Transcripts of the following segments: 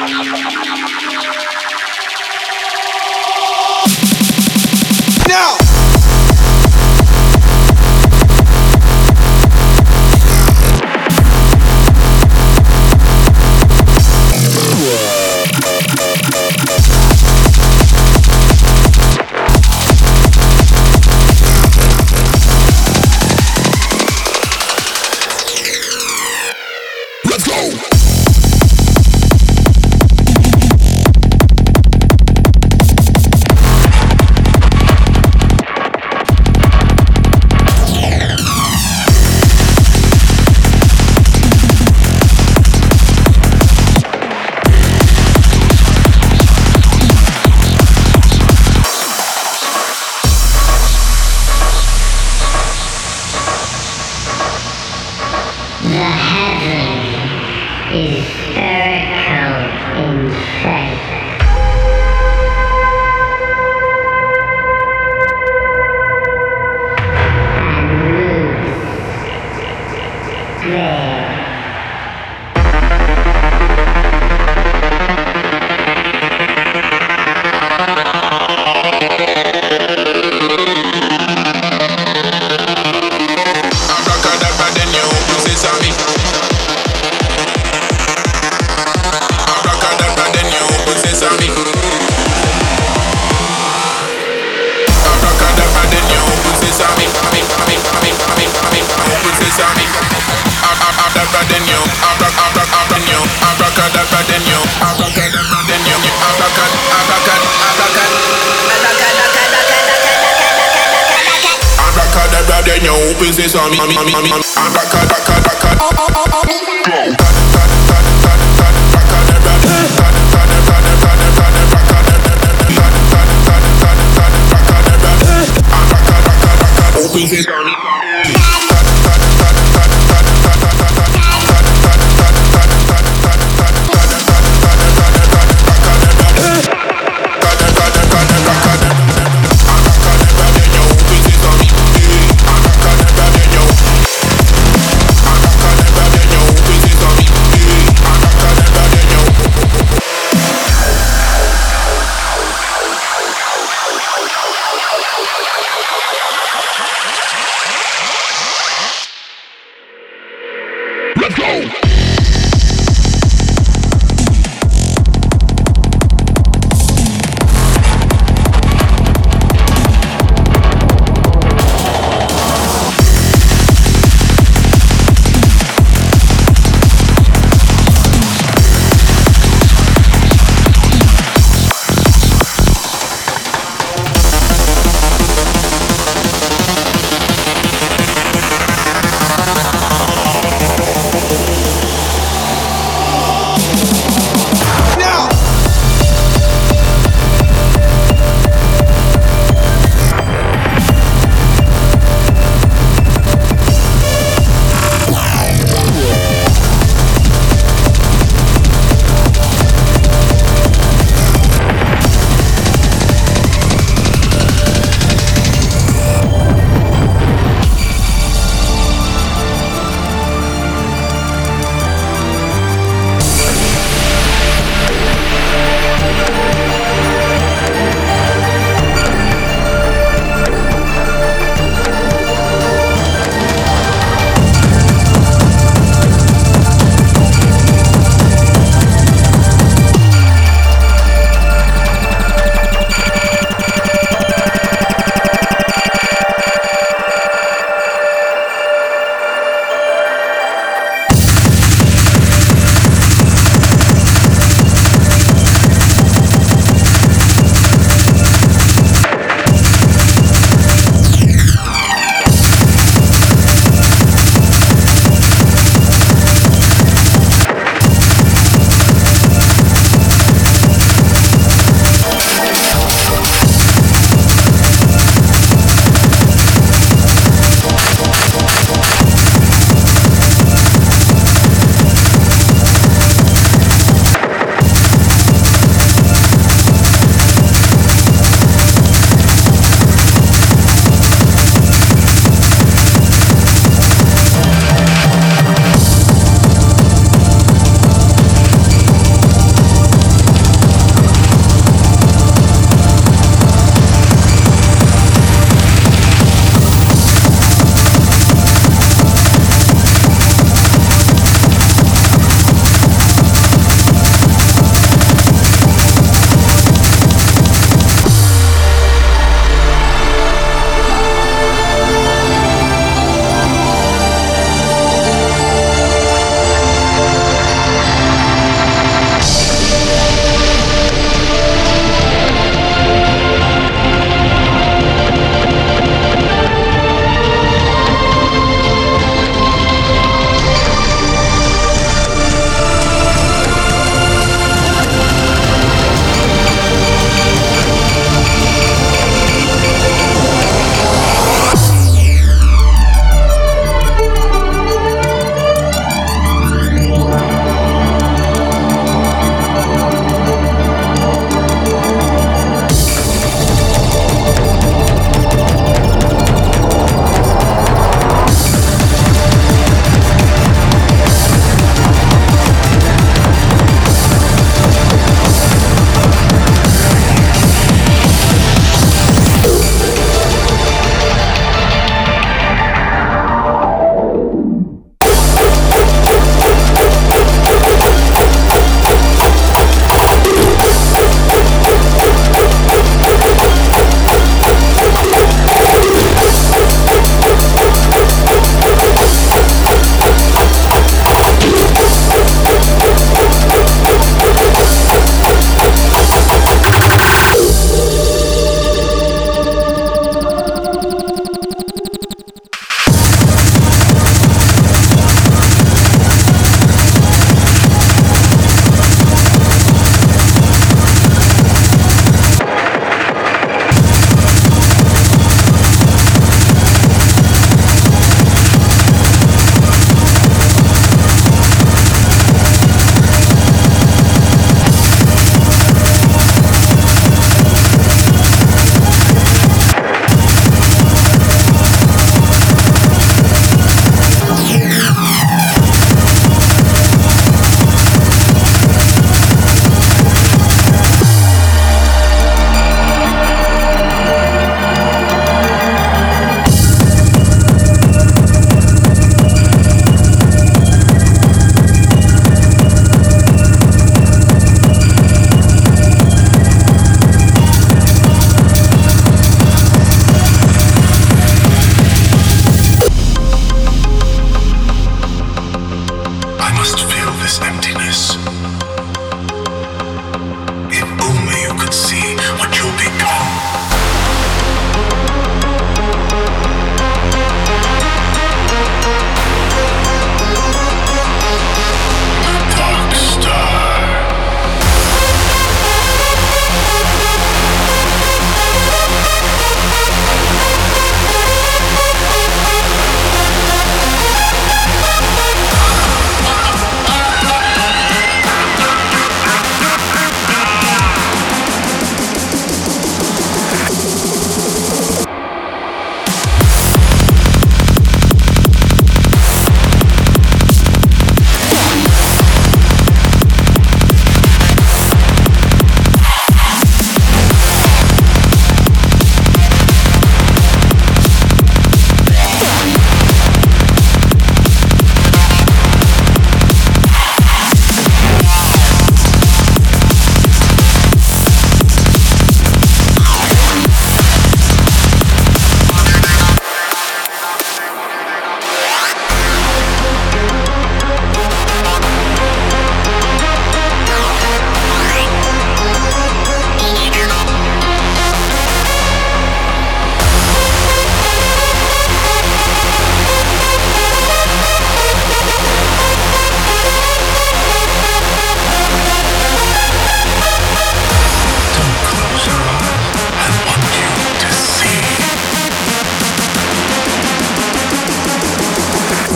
そうそうそうそう。Yeah. say, on me, on me, me.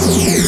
Yeah.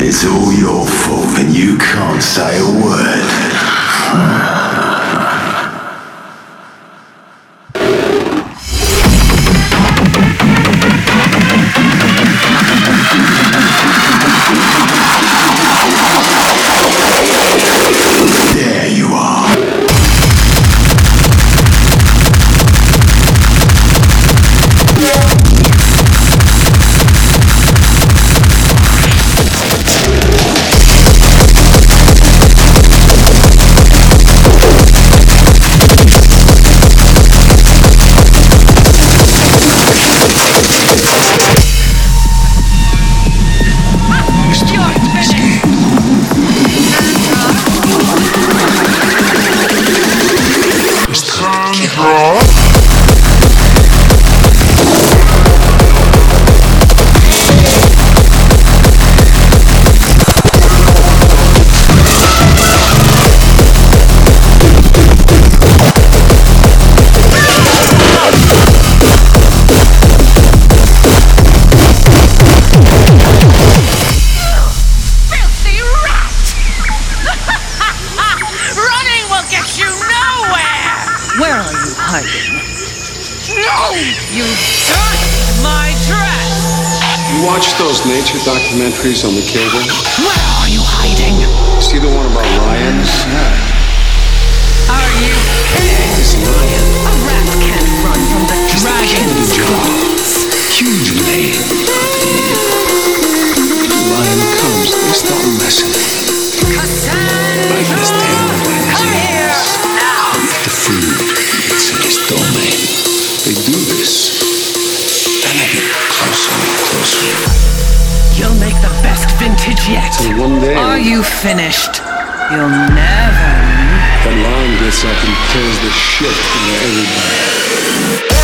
It's all your fault and you can't say a word. nature documentaries on the cable? Where are you hiding? See the one about lions? Yeah. Are you kidding? This lion. one day. Are you finished? You'll never. The line gets up and tears the shit in everybody.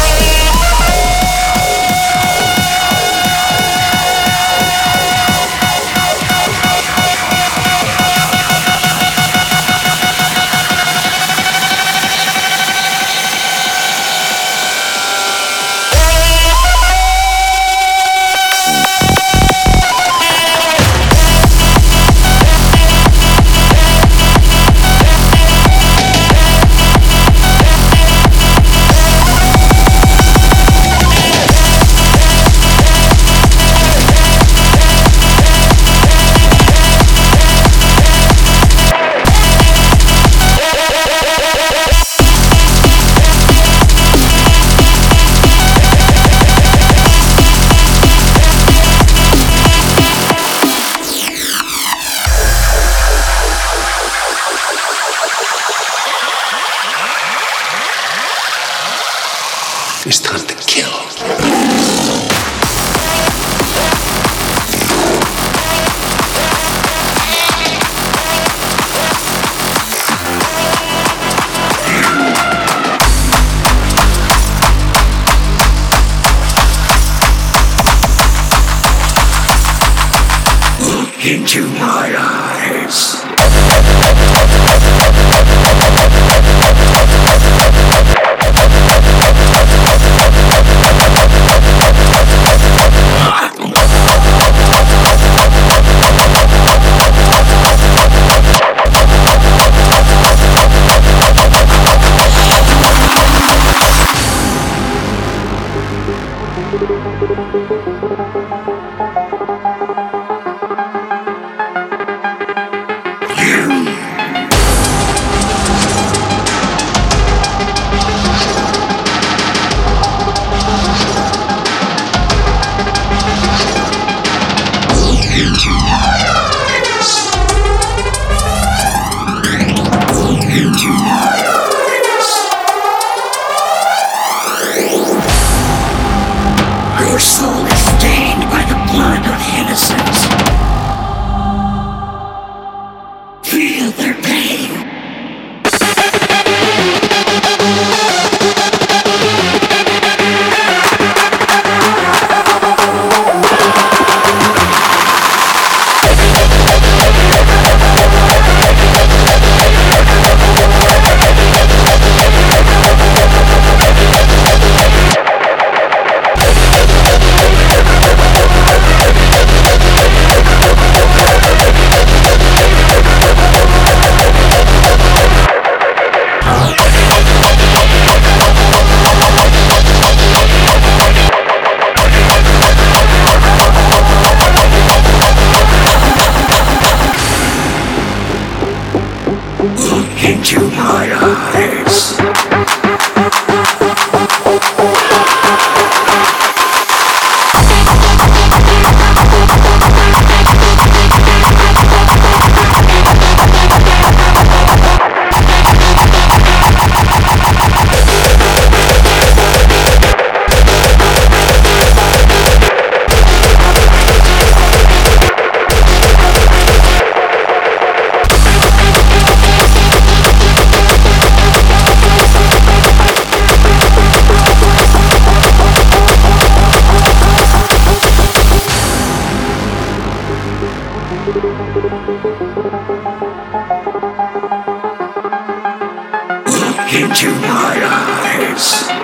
Into my eyes.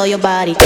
Control your body.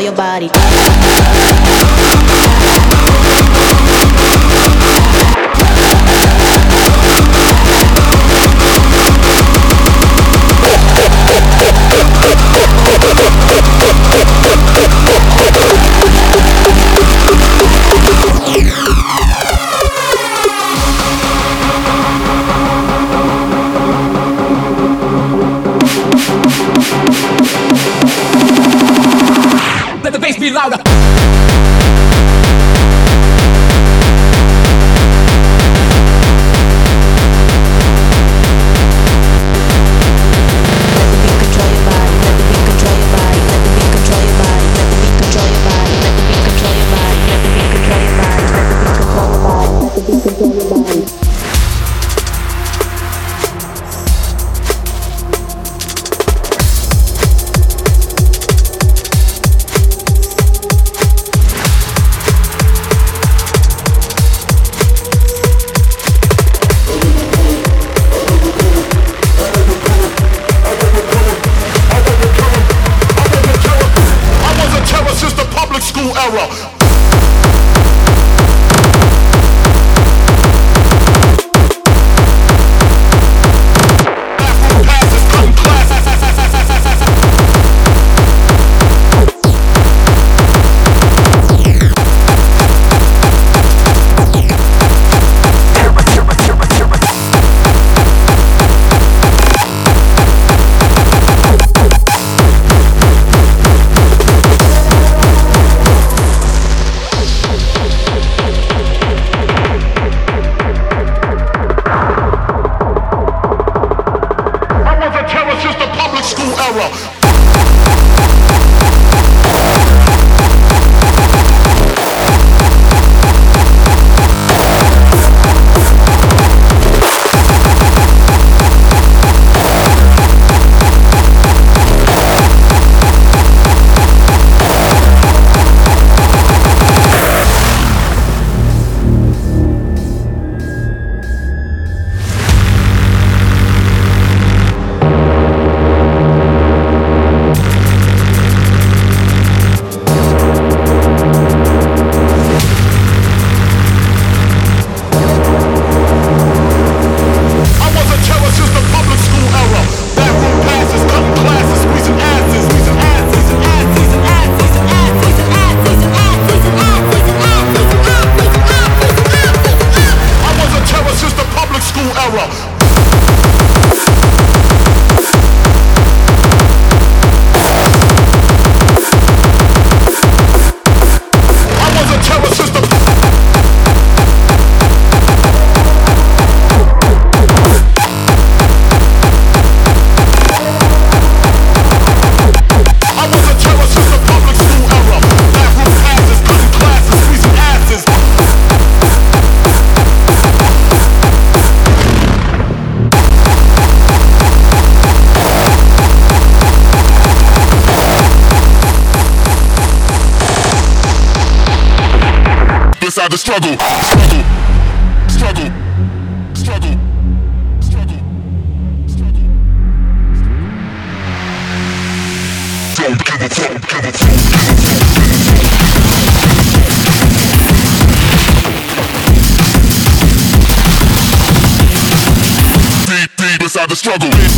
Your body. Struggle, struggle, struggle, struggle, struggle, struggle. Don't give a fuck, give a fuck, give. Deep, deep inside the struggle.